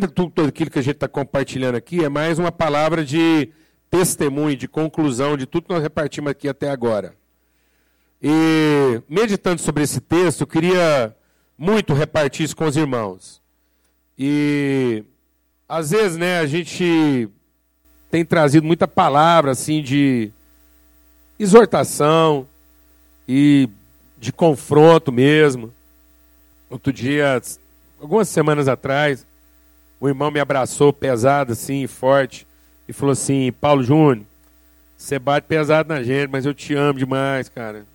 dentro de tudo aquilo que a gente está compartilhando aqui, é mais uma palavra de testemunho, de conclusão de tudo que nós repartimos aqui até agora. E meditando sobre esse texto, eu queria muito repartir isso com os irmãos. E às vezes, né, a gente tem trazido muita palavra assim de exortação e de confronto mesmo. Outro dia, algumas semanas atrás, o irmão me abraçou pesado assim, forte, e falou assim: Paulo Júnior, você bate pesado na gente, mas eu te amo demais, cara.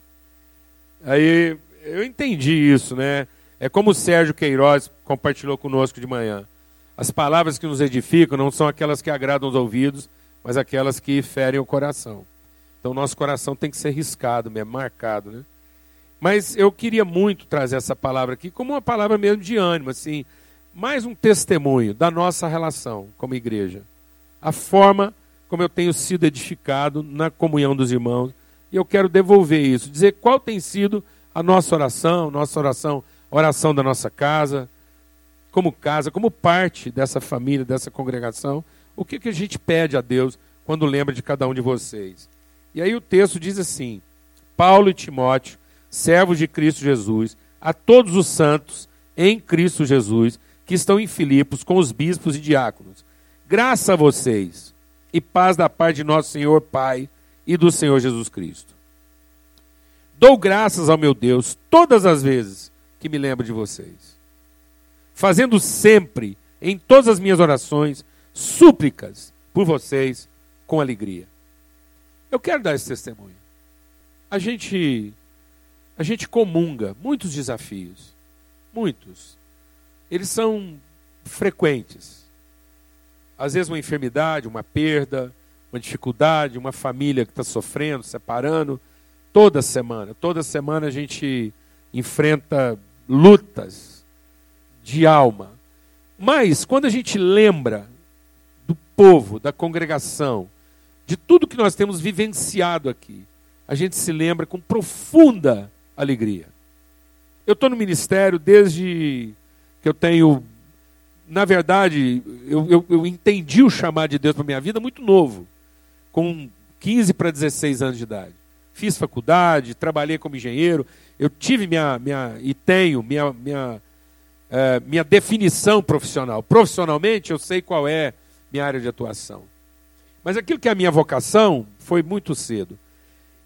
Aí eu entendi isso, né? É como o Sérgio Queiroz compartilhou conosco de manhã. As palavras que nos edificam não são aquelas que agradam os ouvidos, mas aquelas que ferem o coração. Então, nosso coração tem que ser riscado mesmo, marcado, né? Mas eu queria muito trazer essa palavra aqui como uma palavra mesmo de ânimo, assim, mais um testemunho da nossa relação como igreja. A forma como eu tenho sido edificado na comunhão dos irmãos. E eu quero devolver isso, dizer qual tem sido a nossa oração, nossa oração, oração da nossa casa, como casa, como parte dessa família, dessa congregação, o que, que a gente pede a Deus quando lembra de cada um de vocês. E aí o texto diz assim: Paulo e Timóteo, servos de Cristo Jesus, a todos os santos em Cristo Jesus, que estão em Filipos com os bispos e diáconos. Graça a vocês e paz da parte de nosso Senhor Pai e do Senhor Jesus Cristo. Dou graças ao meu Deus todas as vezes que me lembro de vocês fazendo sempre, em todas as minhas orações, súplicas por vocês com alegria. Eu quero dar esse testemunho. A gente a gente comunga muitos desafios, muitos. Eles são frequentes. Às vezes uma enfermidade, uma perda, uma dificuldade, uma família que está sofrendo, separando, toda semana. Toda semana a gente enfrenta lutas, de alma. Mas, quando a gente lembra do povo, da congregação, de tudo que nós temos vivenciado aqui, a gente se lembra com profunda alegria. Eu estou no ministério desde que eu tenho. Na verdade, eu, eu, eu entendi o chamado de Deus para minha vida muito novo, com 15 para 16 anos de idade. Fiz faculdade, trabalhei como engenheiro, eu tive minha, minha e tenho minha, minha é, minha definição profissional. Profissionalmente, eu sei qual é minha área de atuação. Mas aquilo que é a minha vocação foi muito cedo.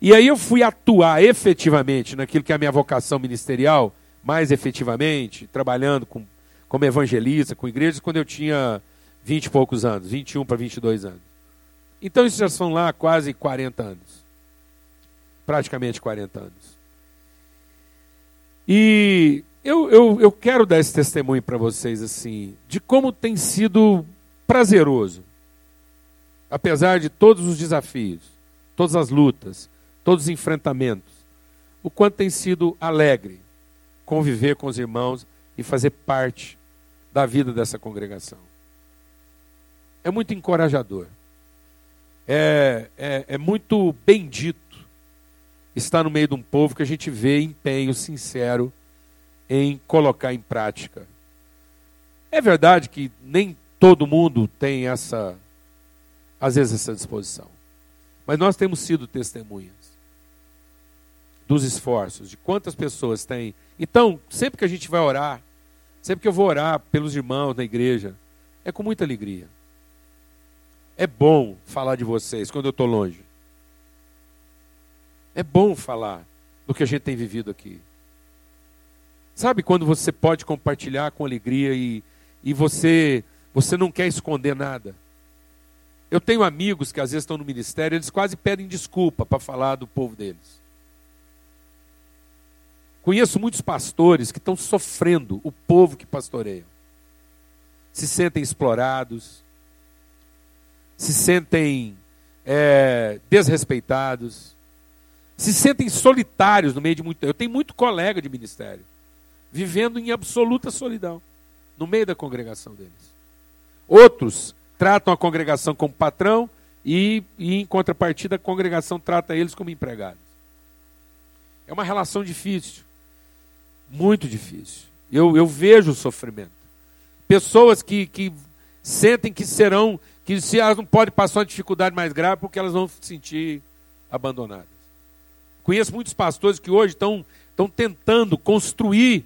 E aí eu fui atuar efetivamente naquilo que é a minha vocação ministerial, mais efetivamente, trabalhando com, como evangelista, com igrejas, quando eu tinha 20 e poucos anos, 21 para 22 anos. Então isso já são lá quase 40 anos. Praticamente 40 anos. E eu, eu, eu quero dar esse testemunho para vocês, assim, de como tem sido prazeroso, apesar de todos os desafios, todas as lutas, todos os enfrentamentos, o quanto tem sido alegre conviver com os irmãos e fazer parte da vida dessa congregação. É muito encorajador. É, é, é muito bendito estar no meio de um povo que a gente vê empenho sincero em colocar em prática. É verdade que nem todo mundo tem essa, às vezes, essa disposição. Mas nós temos sido testemunhas dos esforços, de quantas pessoas têm. Então, sempre que a gente vai orar, sempre que eu vou orar pelos irmãos na igreja, é com muita alegria. É bom falar de vocês quando eu estou longe. É bom falar do que a gente tem vivido aqui. Sabe quando você pode compartilhar com alegria e, e você, você não quer esconder nada? Eu tenho amigos que às vezes estão no ministério, eles quase pedem desculpa para falar do povo deles. Conheço muitos pastores que estão sofrendo o povo que pastoreiam. Se sentem explorados, se sentem é, desrespeitados, se sentem solitários no meio de muito. Eu tenho muito colega de ministério vivendo em absoluta solidão no meio da congregação deles. Outros tratam a congregação como patrão e, e, em contrapartida, a congregação trata eles como empregados. É uma relação difícil, muito difícil. Eu, eu vejo o sofrimento. Pessoas que, que sentem que serão, que se elas não podem passar uma dificuldade mais grave porque elas vão se sentir abandonadas. Conheço muitos pastores que hoje estão, estão tentando construir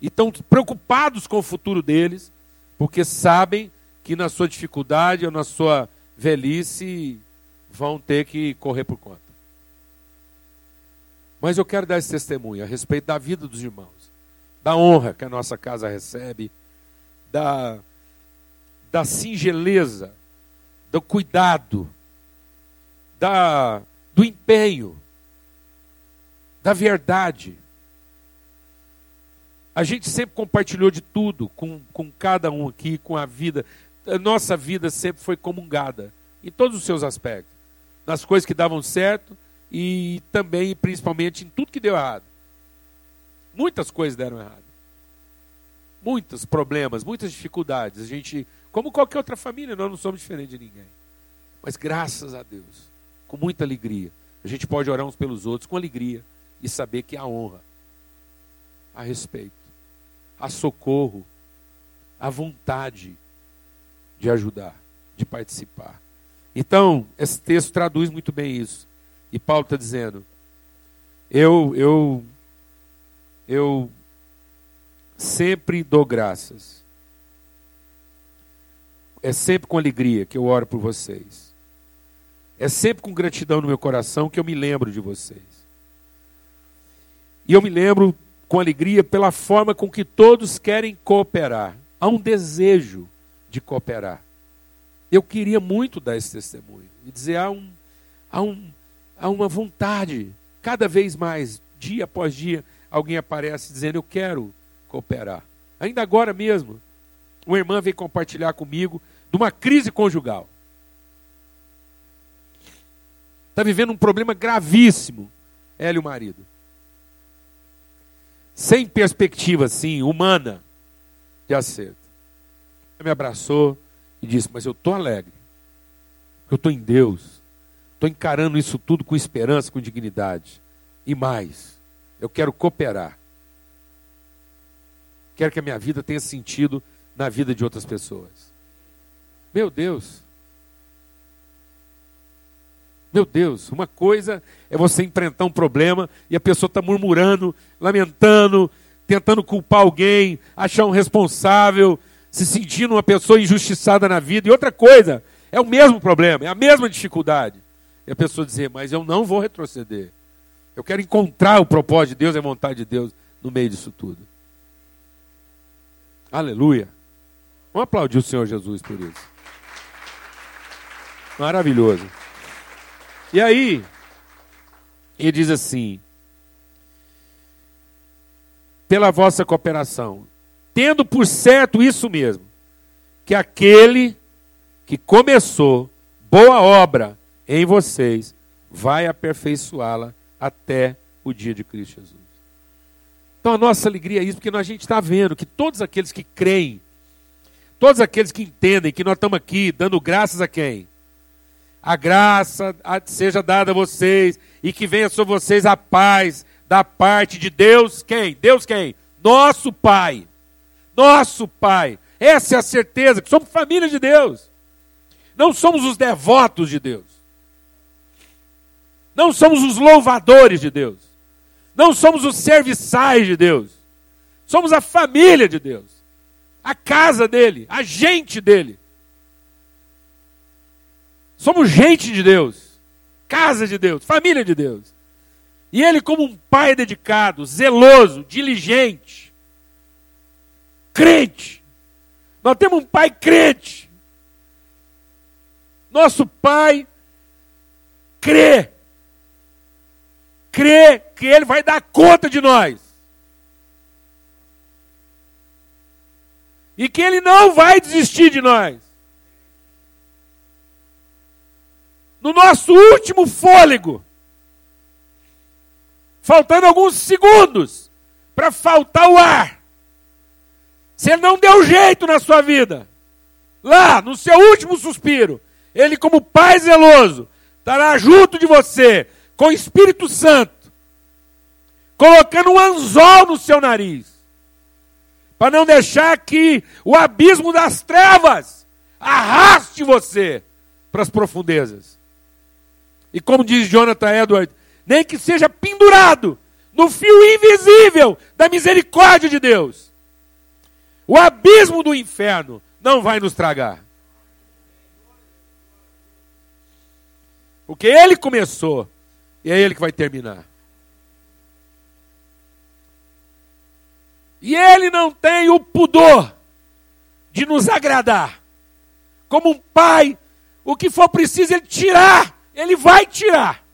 e estão preocupados com o futuro deles, porque sabem que na sua dificuldade ou na sua velhice vão ter que correr por conta. Mas eu quero dar esse testemunho a respeito da vida dos irmãos, da honra que a nossa casa recebe, da, da singeleza, do cuidado, da, do empenho, da verdade. A gente sempre compartilhou de tudo com, com cada um aqui, com a vida. A nossa vida sempre foi comungada, em todos os seus aspectos. Nas coisas que davam certo e também, principalmente, em tudo que deu errado. Muitas coisas deram errado. Muitos problemas, muitas dificuldades. A gente, como qualquer outra família, nós não somos diferentes de ninguém. Mas graças a Deus, com muita alegria, a gente pode orar uns pelos outros com alegria e saber que há honra, há respeito, há socorro, há vontade de ajudar, de participar. Então, esse texto traduz muito bem isso. E Paulo está dizendo: eu, eu, eu sempre dou graças. É sempre com alegria que eu oro por vocês. É sempre com gratidão no meu coração que eu me lembro de vocês. E eu me lembro com alegria pela forma com que todos querem cooperar. Há um desejo de cooperar. Eu queria muito dar esse testemunho e dizer há um, há um, há uma vontade, cada vez mais, dia após dia, alguém aparece dizendo: Eu quero cooperar. Ainda agora mesmo, uma irmã veio compartilhar comigo de uma crise conjugal. Está vivendo um problema gravíssimo, ela e o marido. Sem perspectiva, assim, humana de acerto. Ela me abraçou e disse: Mas eu estou alegre. Eu estou em Deus. Estou encarando isso tudo com esperança, com dignidade. E mais, eu quero cooperar. Quero que a minha vida tenha sentido na vida de outras pessoas. Meu Deus. Meu Deus, uma coisa é você enfrentar um problema e a pessoa está murmurando, lamentando, tentando culpar alguém, achar um responsável, se sentindo uma pessoa injustiçada na vida. E outra coisa, é o mesmo problema, é a mesma dificuldade. E a pessoa dizer, mas eu não vou retroceder. Eu quero encontrar o propósito de Deus e a vontade de Deus no meio disso tudo. Aleluia. Vamos aplaudir o Senhor Jesus por isso. Maravilhoso. E aí, ele diz assim: pela vossa cooperação, tendo por certo isso mesmo, que aquele que começou boa obra em vocês vai aperfeiçoá-la até o dia de Cristo Jesus. Então a nossa alegria é isso, porque a gente está vendo que todos aqueles que creem, todos aqueles que entendem que nós estamos aqui dando graças a quem? A graça seja dada a vocês e que venha sobre vocês a paz da parte de Deus, quem? Deus quem? Nosso Pai. Nosso Pai. Essa é a certeza que somos família de Deus. Não somos os devotos de Deus. Não somos os louvadores de Deus. Não somos os serviçais de Deus. Somos a família de Deus. A casa dele, a gente dele. Somos gente de Deus. Casa de Deus, família de Deus. E ele, como um pai dedicado, zeloso, diligente, crente. Nós temos um pai crente. Nosso pai crê crê que Ele vai dar conta de nós. E que Ele não vai desistir de nós. No nosso último fôlego, faltando alguns segundos para faltar o ar. Se Ele não deu jeito na sua vida, lá no seu último suspiro, Ele, como Pai zeloso, estará junto de você com o Espírito Santo, colocando um anzol no seu nariz, para não deixar que o abismo das trevas arraste você para as profundezas. E como diz Jonathan Edwards, nem que seja pendurado no fio invisível da misericórdia de Deus. O abismo do inferno não vai nos tragar. Porque ele começou e é ele que vai terminar. E ele não tem o pudor de nos agradar. Como um pai, o que for preciso ele tirar, ele vai tirar.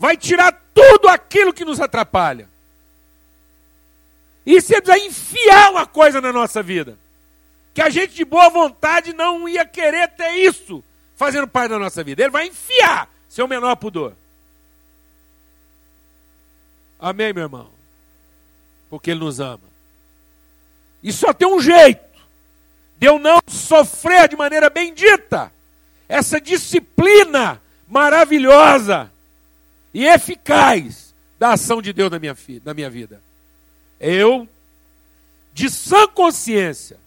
Vai tirar tudo aquilo que nos atrapalha. E se vai enfiar uma coisa na nossa vida, que a gente de boa vontade não ia querer ter isso fazendo parte da nossa vida. Ele vai enfiar seu menor pudor. Amém, meu irmão? Porque Ele nos ama. E só tem um jeito de eu não sofrer de maneira bendita essa disciplina maravilhosa e eficaz da ação de Deus na minha, na minha vida. Eu, de sã consciência,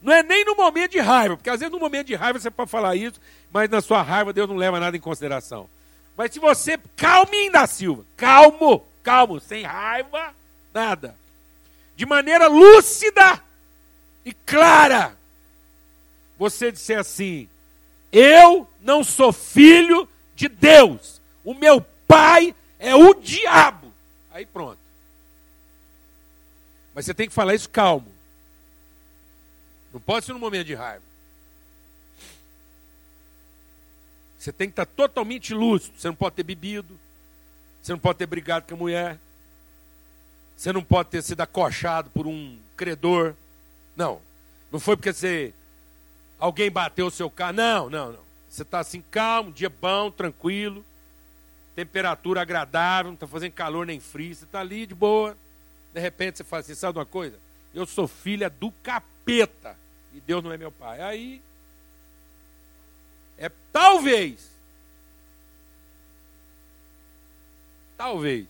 não é nem no momento de raiva, porque às vezes no momento de raiva você pode falar isso, mas na sua raiva Deus não leva nada em consideração. Mas se você, calminho da Silva, calmo, calmo, sem raiva, nada. De maneira lúcida e clara, você disser assim: Eu não sou filho de Deus, o meu pai é o diabo. Aí pronto. Mas você tem que falar isso calmo. Não pode ser num momento de raiva. Você tem que estar totalmente lúcido. Você não pode ter bebido. Você não pode ter brigado com a mulher. Você não pode ter sido acochado por um credor. Não. Não foi porque você alguém bateu o seu carro. Não, não, não. Você está assim calmo, dia bom, tranquilo, temperatura agradável, não está fazendo calor nem frio. Você está ali de boa. De repente você fala assim: sabe uma coisa? Eu sou filha do capeta e Deus não é meu pai. Aí é talvez. Talvez.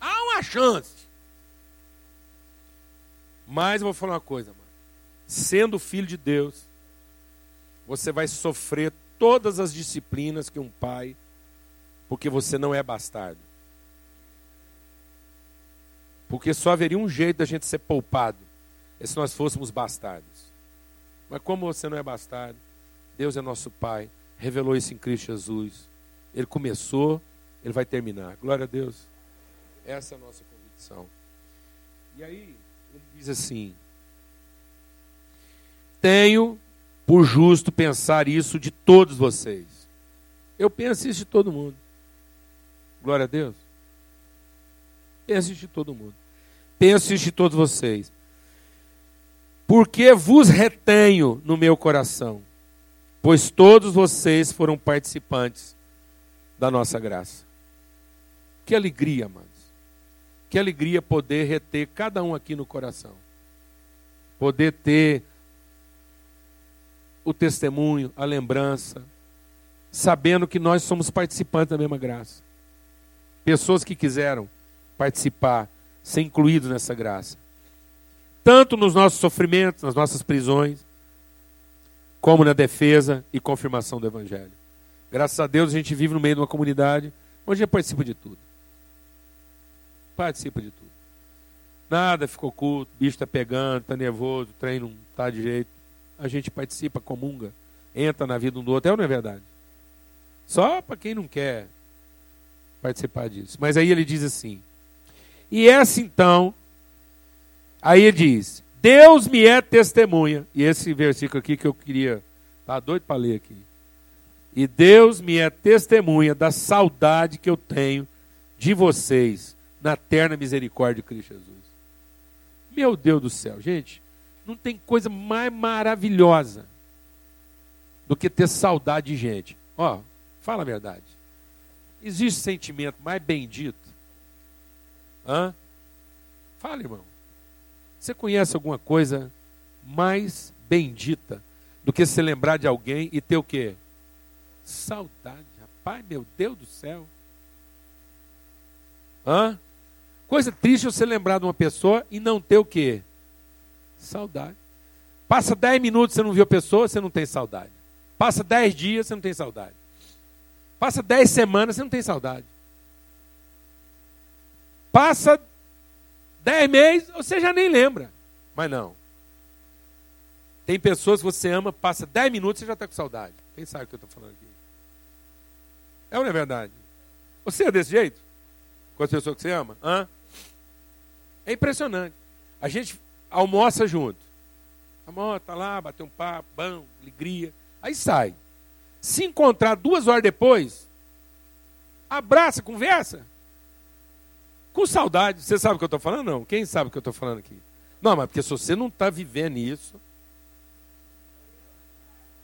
Há uma chance. Mas eu vou falar uma coisa, mano. Sendo filho de Deus, você vai sofrer todas as disciplinas que um pai, porque você não é bastardo. Porque só haveria um jeito da gente ser poupado, é se nós fôssemos bastardos. Mas como você não é bastardo, Deus é nosso Pai, revelou isso em Cristo Jesus. Ele começou, ele vai terminar. Glória a Deus. Essa é a nossa convicção. E aí, ele diz assim: Tenho por justo pensar isso de todos vocês. Eu penso isso de todo mundo. Glória a Deus. Penso isso de todo mundo. Penso isso de todos vocês porque vos retenho no meu coração, pois todos vocês foram participantes da nossa graça. Que alegria, amados. Que alegria poder reter cada um aqui no coração. Poder ter o testemunho, a lembrança, sabendo que nós somos participantes da mesma graça. Pessoas que quiseram participar, ser incluídos nessa graça tanto nos nossos sofrimentos, nas nossas prisões, como na defesa e confirmação do Evangelho. Graças a Deus a gente vive no meio de uma comunidade onde participa de tudo. Participa de tudo. Nada ficou oculto, bicho está pegando, está nervoso, o trem não está de jeito. A gente participa, comunga, entra na vida um do outro, é ou não é verdade? Só para quem não quer participar disso. Mas aí ele diz assim: E essa então Aí diz: Deus me é testemunha. E esse versículo aqui que eu queria, tá doido para ler aqui. E Deus me é testemunha da saudade que eu tenho de vocês na terna misericórdia de Cristo Jesus. Meu Deus do céu, gente, não tem coisa mais maravilhosa do que ter saudade de gente. Ó, fala a verdade. Existe sentimento mais bendito? Hã? Fala, irmão. Você conhece alguma coisa mais bendita do que se lembrar de alguém e ter o quê? Saudade, rapaz, meu Deus do céu. Hã? Coisa triste você lembrar de uma pessoa e não ter o quê? Saudade. Passa 10 minutos você não viu a pessoa, você não tem saudade. Passa 10 dias, você não tem saudade. Passa 10 semanas, você não tem saudade. Passa 10 meses, você já nem lembra. Mas não. Tem pessoas que você ama, passa 10 minutos, você já está com saudade. Quem sabe o que eu estou falando aqui? É ou não é verdade? Você é desse jeito? Com as pessoas que você ama? Hã? É impressionante. A gente almoça junto. Amor, tá lá, bateu um papo, bom, alegria. Aí sai. Se encontrar duas horas depois, abraça, conversa. Com saudade. Você sabe o que eu estou falando? Não. Quem sabe o que eu estou falando aqui? Não, mas porque se você não está vivendo isso.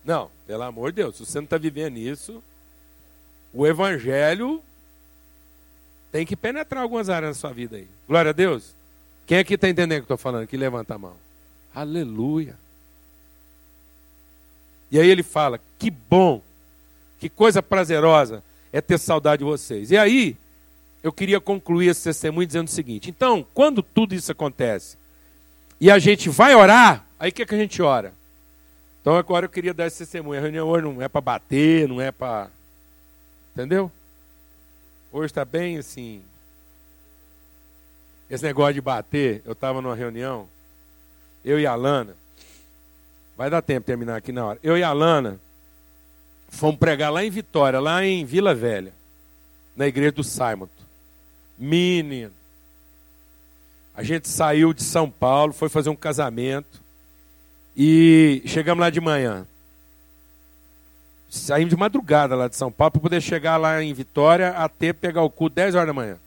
Não, pelo amor de Deus, se você não está vivendo isso, o Evangelho tem que penetrar algumas áreas da sua vida aí. Glória a Deus. Quem aqui está entendendo o que eu estou falando? Que levanta a mão. Aleluia. E aí ele fala: que bom, que coisa prazerosa é ter saudade de vocês. E aí, eu queria concluir esse testemunho dizendo o seguinte: então, quando tudo isso acontece e a gente vai orar, aí o que, é que a gente ora? Então agora eu queria dar esse testemunho. A reunião hoje não é para bater, não é para. Entendeu? Hoje está bem assim. Esse negócio de bater, eu estava numa reunião, eu e a Lana, Vai dar tempo de terminar aqui na hora. Eu e a Lana fomos pregar lá em Vitória, lá em Vila Velha, na igreja do Simon. Menino. A gente saiu de São Paulo, foi fazer um casamento e chegamos lá de manhã. Saímos de madrugada lá de São Paulo para poder chegar lá em Vitória até pegar o cu 10 horas da manhã.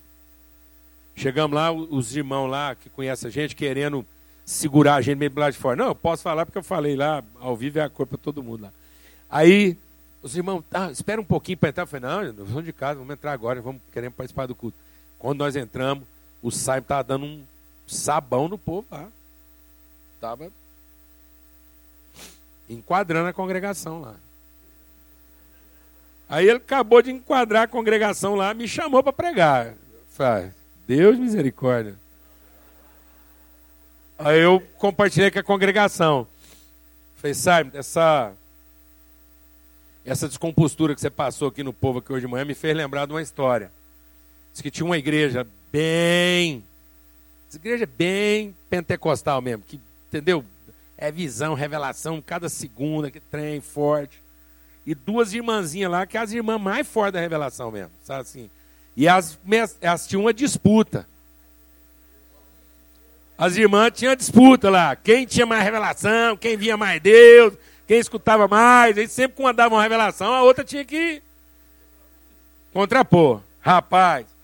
Chegamos lá, os irmãos lá que conhecem a gente querendo segurar a gente meio lá de fora. Não, eu posso falar porque eu falei lá, ao vivo é a cor para todo mundo lá. Aí, os irmãos, ah, espera um pouquinho para entrar. Eu falei, não, nós vamos de casa, vamos entrar agora, vamos querendo participar do culto. Quando nós entramos, o Simon estava dando um sabão no povo lá. Estava enquadrando a congregação lá. Aí ele acabou de enquadrar a congregação lá, me chamou para pregar. falei, Deus misericórdia. Aí eu compartilhei com a congregação. Falei, Simon, essa, essa descompostura que você passou aqui no povo aqui hoje de manhã me fez lembrar de uma história. Diz que tinha uma igreja bem. Igreja bem pentecostal mesmo, que, entendeu? É visão, revelação, cada segunda, que trem forte. E duas irmãzinhas lá, que é as irmãs mais fortes da revelação mesmo, sabe assim? E elas, elas tinham uma disputa as irmãs tinham disputa lá. Quem tinha mais revelação, quem via mais Deus, quem escutava mais. Aí sempre quando dava uma revelação, a outra tinha que contrapor. Rapaz.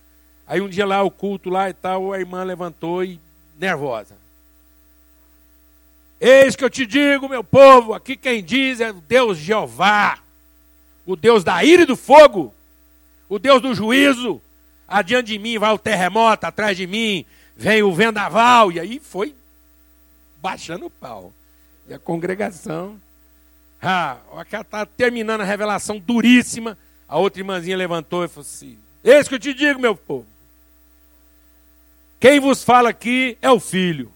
Aí um dia lá, o culto lá e tal, a irmã levantou e nervosa. Eis que eu te digo, meu povo, aqui quem diz é o Deus Jeová, o Deus da ira e do fogo, o Deus do juízo. Adiante de mim vai o terremoto, atrás de mim vem o vendaval, e aí foi baixando o pau. E a congregação, ah, ela está terminando a revelação duríssima, a outra irmãzinha levantou e falou assim: Eis que eu te digo, meu povo. Quem vos fala aqui é o filho.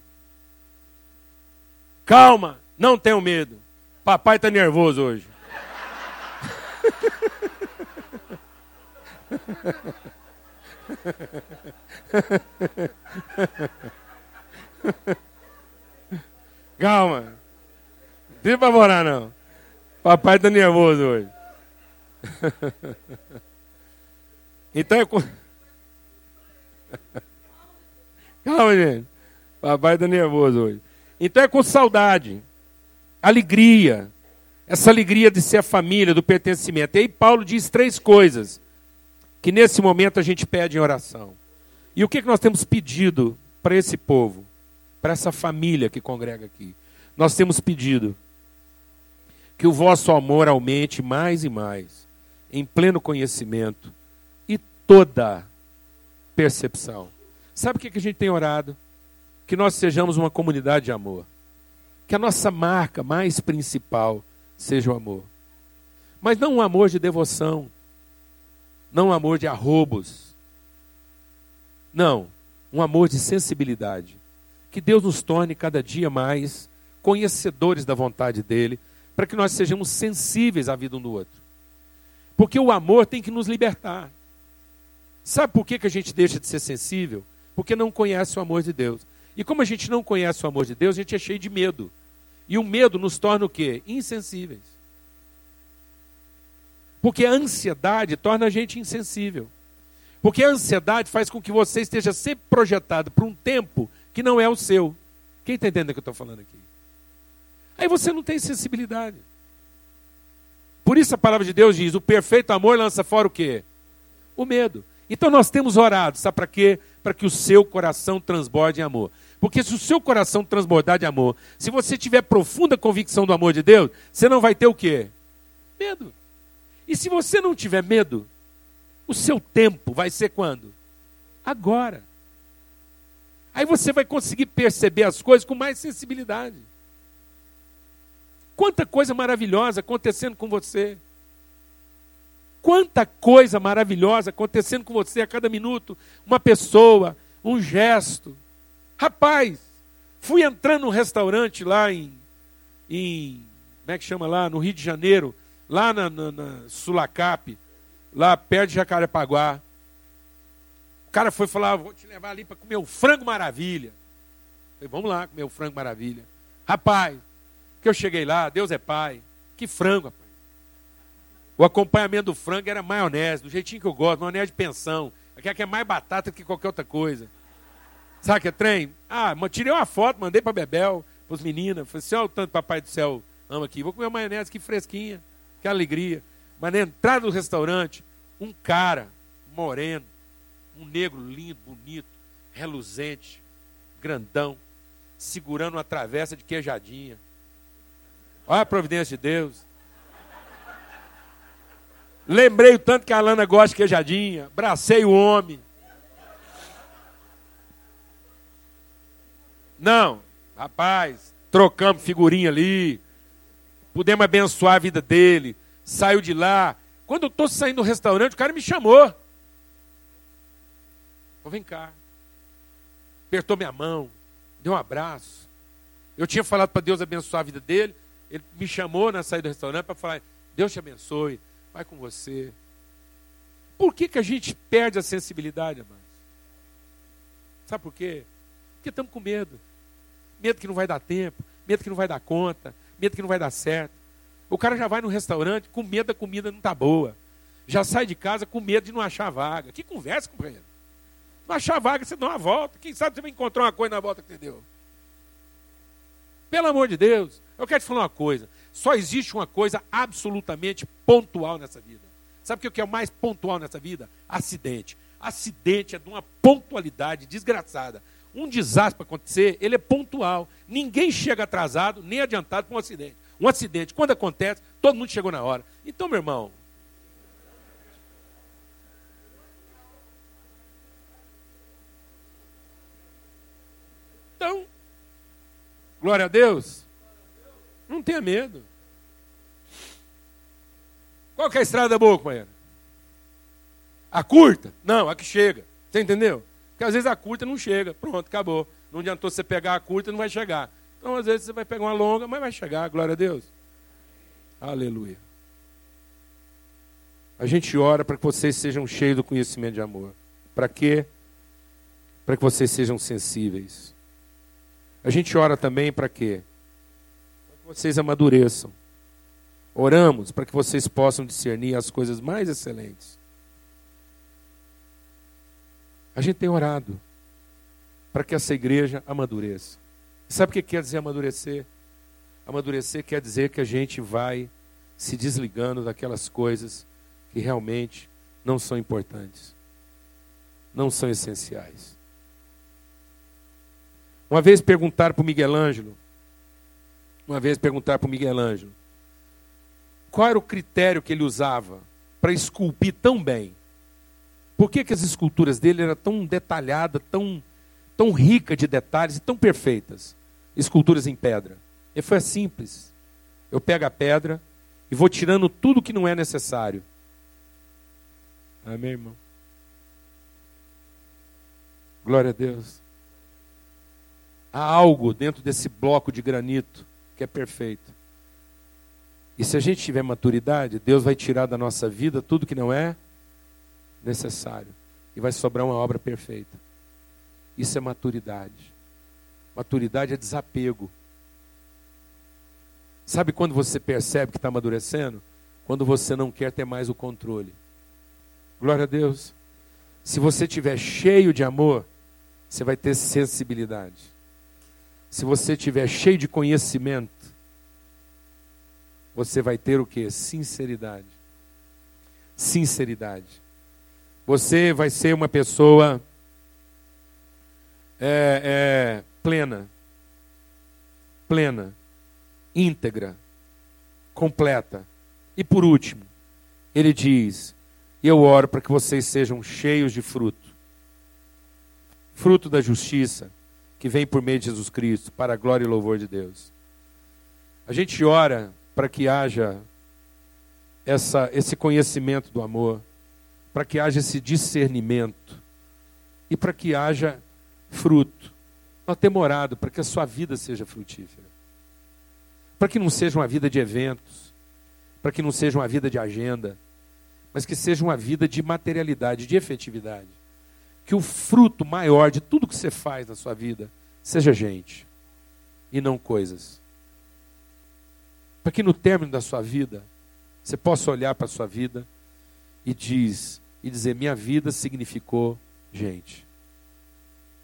Calma, não tenham medo. Papai está nervoso hoje. Calma. Não precisa apavorar, não. Papai está nervoso hoje. então é. Calma, gente. Papai está nervoso hoje. Então é com saudade, alegria, essa alegria de ser a família, do pertencimento. E aí Paulo diz três coisas que nesse momento a gente pede em oração. E o que, que nós temos pedido para esse povo, para essa família que congrega aqui? Nós temos pedido que o vosso amor aumente mais e mais, em pleno conhecimento e toda percepção. Sabe o que, a gente tem orado? Que nós sejamos uma comunidade de amor. Que a nossa marca mais principal seja o amor. Mas não um amor de devoção, não um amor de arrobos. Não, um amor de sensibilidade. Que Deus nos torne cada dia mais conhecedores da vontade dEle, para que nós sejamos sensíveis à vida um do outro. Porque o amor tem que nos libertar. Sabe por que, que a gente deixa de ser sensível? Porque não conhece o amor de Deus. E como a gente não conhece o amor de Deus, a gente é cheio de medo. E o medo nos torna o quê? Insensíveis. Porque a ansiedade torna a gente insensível. Porque a ansiedade faz com que você esteja sempre projetado para um tempo que não é o seu. Quem está entendendo o que eu estou falando aqui? Aí você não tem sensibilidade. Por isso a palavra de Deus diz: o perfeito amor lança fora o quê? O medo. Então nós temos orado, sabe para quê? Para que o seu coração transborde em amor. Porque se o seu coração transbordar de amor, se você tiver profunda convicção do amor de Deus, você não vai ter o quê? Medo. E se você não tiver medo, o seu tempo vai ser quando? Agora. Aí você vai conseguir perceber as coisas com mais sensibilidade. Quanta coisa maravilhosa acontecendo com você. Quanta coisa maravilhosa acontecendo com você a cada minuto. Uma pessoa, um gesto. Rapaz, fui entrando num restaurante lá em, em. Como é que chama lá? No Rio de Janeiro lá na, na, na Sulacap, lá perto de Jacarepaguá. O cara foi falar, vou te levar ali para comer o frango maravilha. Eu falei, vamos lá comer o frango maravilha. Rapaz, que eu cheguei lá, Deus é pai. Que frango, rapaz. O acompanhamento do frango era maionese, do jeitinho que eu gosto, maionese de pensão. Aquela que é mais batata que qualquer outra coisa. Sabe que é trem? Ah, tirei uma foto, mandei para Bebel, para os meninos. Falei assim, olha o tanto papai do céu ama aqui. Vou comer maionese aqui fresquinha que alegria. Mas na entrada do restaurante, um cara moreno, um negro lindo, bonito, reluzente, grandão, segurando uma travessa de queijadinha. Olha a providência de Deus. Lembrei o tanto que a Alana gosta de queijadinha. Bracei o homem. Não, rapaz, trocamos figurinha ali pudemos abençoar a vida dele. Saiu de lá. Quando eu estou saindo do restaurante, o cara me chamou. Falei, vem cá. Apertou minha mão, deu um abraço. Eu tinha falado para Deus abençoar a vida dele. Ele me chamou na saída do restaurante para falar: Deus te abençoe, vai com você. Por que, que a gente perde a sensibilidade, amados? Sabe por quê? Porque estamos com medo. Medo que não vai dar tempo, medo que não vai dar conta, medo que não vai dar certo. O cara já vai no restaurante com medo da comida não tá boa. Já sai de casa com medo de não achar vaga. Que conversa, companheiro. Não achar vaga, você dá uma volta. Quem sabe você vai encontrar uma coisa na volta que você deu. Pelo amor de Deus, eu quero te falar uma coisa. Só existe uma coisa absolutamente pontual nessa vida. Sabe o que é o mais pontual nessa vida? Acidente. Acidente é de uma pontualidade desgraçada um desastre acontecer, ele é pontual. Ninguém chega atrasado nem adiantado para um acidente. Um acidente, quando acontece, todo mundo chegou na hora. Então, meu irmão. Então, glória a Deus. Não tenha medo. Qual que é a estrada boa, companheiro? A curta? Não, a que chega. Você entendeu? Porque às vezes a curta não chega, pronto, acabou. Não adiantou você pegar a curta, não vai chegar. Então, às vezes, você vai pegar uma longa, mas vai chegar, glória a Deus. Aleluia. A gente ora para que vocês sejam cheios do conhecimento de amor. Para quê? Para que vocês sejam sensíveis. A gente ora também para quê? Vocês amadureçam. Oramos para que vocês possam discernir as coisas mais excelentes. A gente tem orado para que essa igreja amadureça. sabe o que quer dizer amadurecer? Amadurecer quer dizer que a gente vai se desligando daquelas coisas que realmente não são importantes, não são essenciais. Uma vez perguntaram para o Miguel Ângelo, uma vez perguntaram para o Miguel Ângelo, qual era o critério que ele usava para esculpir tão bem? Por que, que as esculturas dele eram tão detalhadas, tão, tão ricas de detalhes e tão perfeitas? Esculturas em pedra. E foi simples. Eu pego a pedra e vou tirando tudo que não é necessário. Amém, irmão? Glória a Deus. Há algo dentro desse bloco de granito que é perfeito. E se a gente tiver maturidade, Deus vai tirar da nossa vida tudo que não é necessário. E vai sobrar uma obra perfeita. Isso é maturidade. Maturidade é desapego. Sabe quando você percebe que está amadurecendo? Quando você não quer ter mais o controle. Glória a Deus. Se você estiver cheio de amor, você vai ter sensibilidade. Se você estiver cheio de conhecimento, você vai ter o que? Sinceridade. Sinceridade. Você vai ser uma pessoa é, é, plena, plena, íntegra, completa. E por último, ele diz: Eu oro para que vocês sejam cheios de fruto fruto da justiça que vem por meio de Jesus Cristo, para a glória e louvor de Deus. A gente ora para que haja essa, esse conhecimento do amor, para que haja esse discernimento e para que haja fruto. Nós temos orado para que a sua vida seja frutífera, para que não seja uma vida de eventos, para que não seja uma vida de agenda, mas que seja uma vida de materialidade, de efetividade que o fruto maior de tudo que você faz na sua vida seja gente e não coisas. Para que no término da sua vida você possa olhar para a sua vida e diz e dizer minha vida significou gente.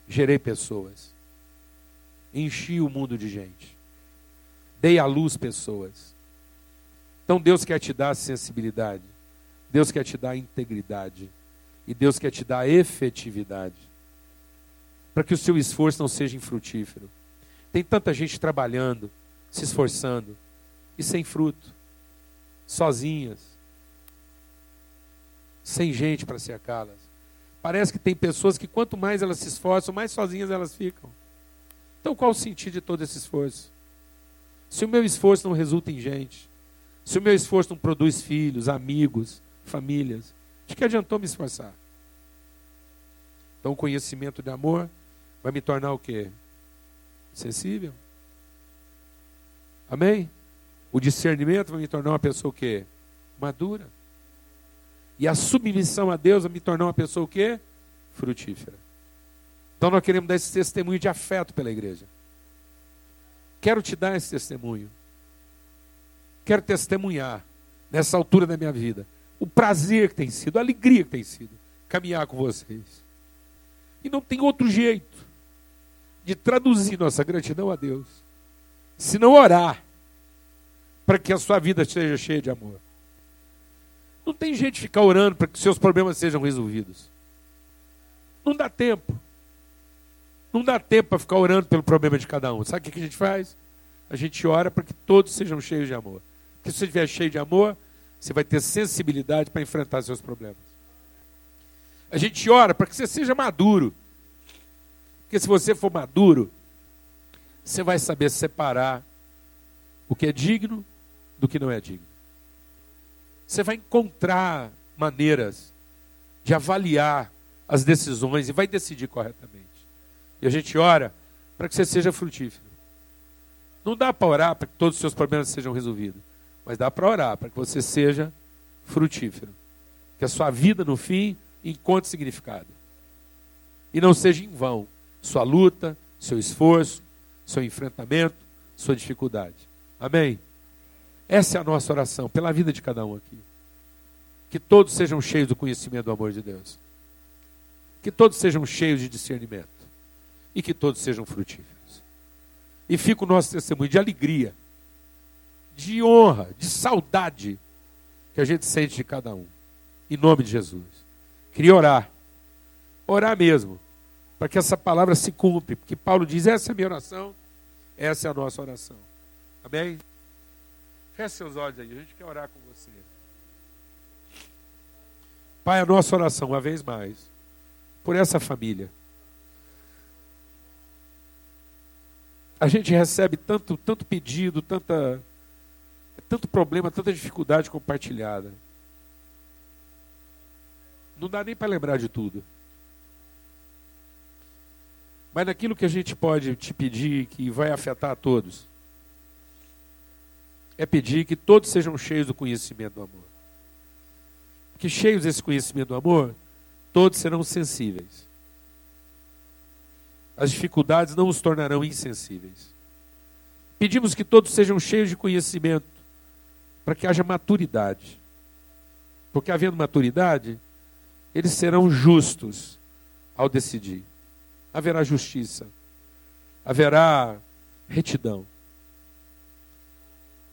Gerei pessoas. Enchi o mundo de gente. Dei à luz pessoas. Então Deus quer te dar sensibilidade. Deus quer te dar integridade. E Deus quer te dar efetividade. Para que o seu esforço não seja infrutífero. Tem tanta gente trabalhando, se esforçando, e sem fruto. Sozinhas. Sem gente para cercá-las. Parece que tem pessoas que quanto mais elas se esforçam, mais sozinhas elas ficam. Então qual o sentido de todo esse esforço? Se o meu esforço não resulta em gente, se o meu esforço não produz filhos, amigos, famílias, de que adiantou me esforçar? Então o conhecimento de amor vai me tornar o quê? Sensível. Amém? O discernimento vai me tornar uma pessoa o quê? Madura. E a submissão a Deus vai me tornar uma pessoa o quê? Frutífera. Então nós queremos dar esse testemunho de afeto pela igreja. Quero te dar esse testemunho. Quero testemunhar nessa altura da minha vida o prazer que tem sido, a alegria que tem sido caminhar com vocês. E não tem outro jeito de traduzir nossa gratidão a Deus, se não orar para que a sua vida seja cheia de amor. Não tem jeito de ficar orando para que seus problemas sejam resolvidos. Não dá tempo. Não dá tempo para ficar orando pelo problema de cada um. Sabe o que a gente faz? A gente ora para que todos sejam cheios de amor. Porque se você estiver cheio de amor, você vai ter sensibilidade para enfrentar seus problemas. A gente ora para que você seja maduro. Porque se você for maduro, você vai saber separar o que é digno do que não é digno. Você vai encontrar maneiras de avaliar as decisões e vai decidir corretamente. E a gente ora para que você seja frutífero. Não dá para orar para que todos os seus problemas sejam resolvidos. Mas dá para orar para que você seja frutífero. Que a sua vida, no fim, encontre significado. E não seja em vão sua luta, seu esforço, seu enfrentamento, sua dificuldade. Amém? Essa é a nossa oração pela vida de cada um aqui. Que todos sejam cheios do conhecimento do amor de Deus. Que todos sejam cheios de discernimento. E que todos sejam frutíferos. E fica o nosso testemunho de alegria de honra, de saudade que a gente sente de cada um. Em nome de Jesus. Queria orar. Orar mesmo. Para que essa palavra se cumpra. Porque Paulo diz: essa é a minha oração, essa é a nossa oração. Amém? Feche seus olhos aí, a gente quer orar com você. Pai, a nossa oração, uma vez mais, por essa família. A gente recebe tanto, tanto pedido, tanta é tanto problema, tanta dificuldade compartilhada. Não dá nem para lembrar de tudo. Mas naquilo que a gente pode te pedir que vai afetar a todos, é pedir que todos sejam cheios do conhecimento do amor. Porque cheios desse conhecimento do amor, todos serão sensíveis. As dificuldades não os tornarão insensíveis. Pedimos que todos sejam cheios de conhecimento, para que haja maturidade. Porque havendo maturidade, eles serão justos ao decidir. Haverá justiça, haverá retidão,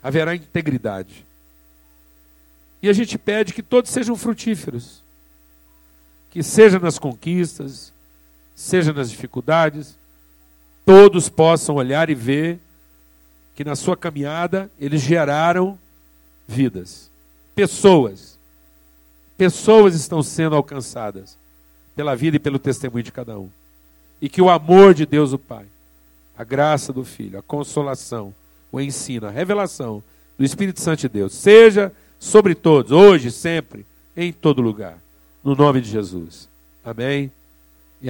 haverá integridade. E a gente pede que todos sejam frutíferos, que seja nas conquistas, seja nas dificuldades, todos possam olhar e ver que na sua caminhada eles geraram vidas, pessoas. Pessoas estão sendo alcançadas pela vida e pelo testemunho de cada um. E que o amor de Deus, o Pai, a graça do Filho, a consolação, o ensino, a revelação do Espírito Santo de Deus, seja sobre todos, hoje, sempre, em todo lugar. No nome de Jesus. Amém.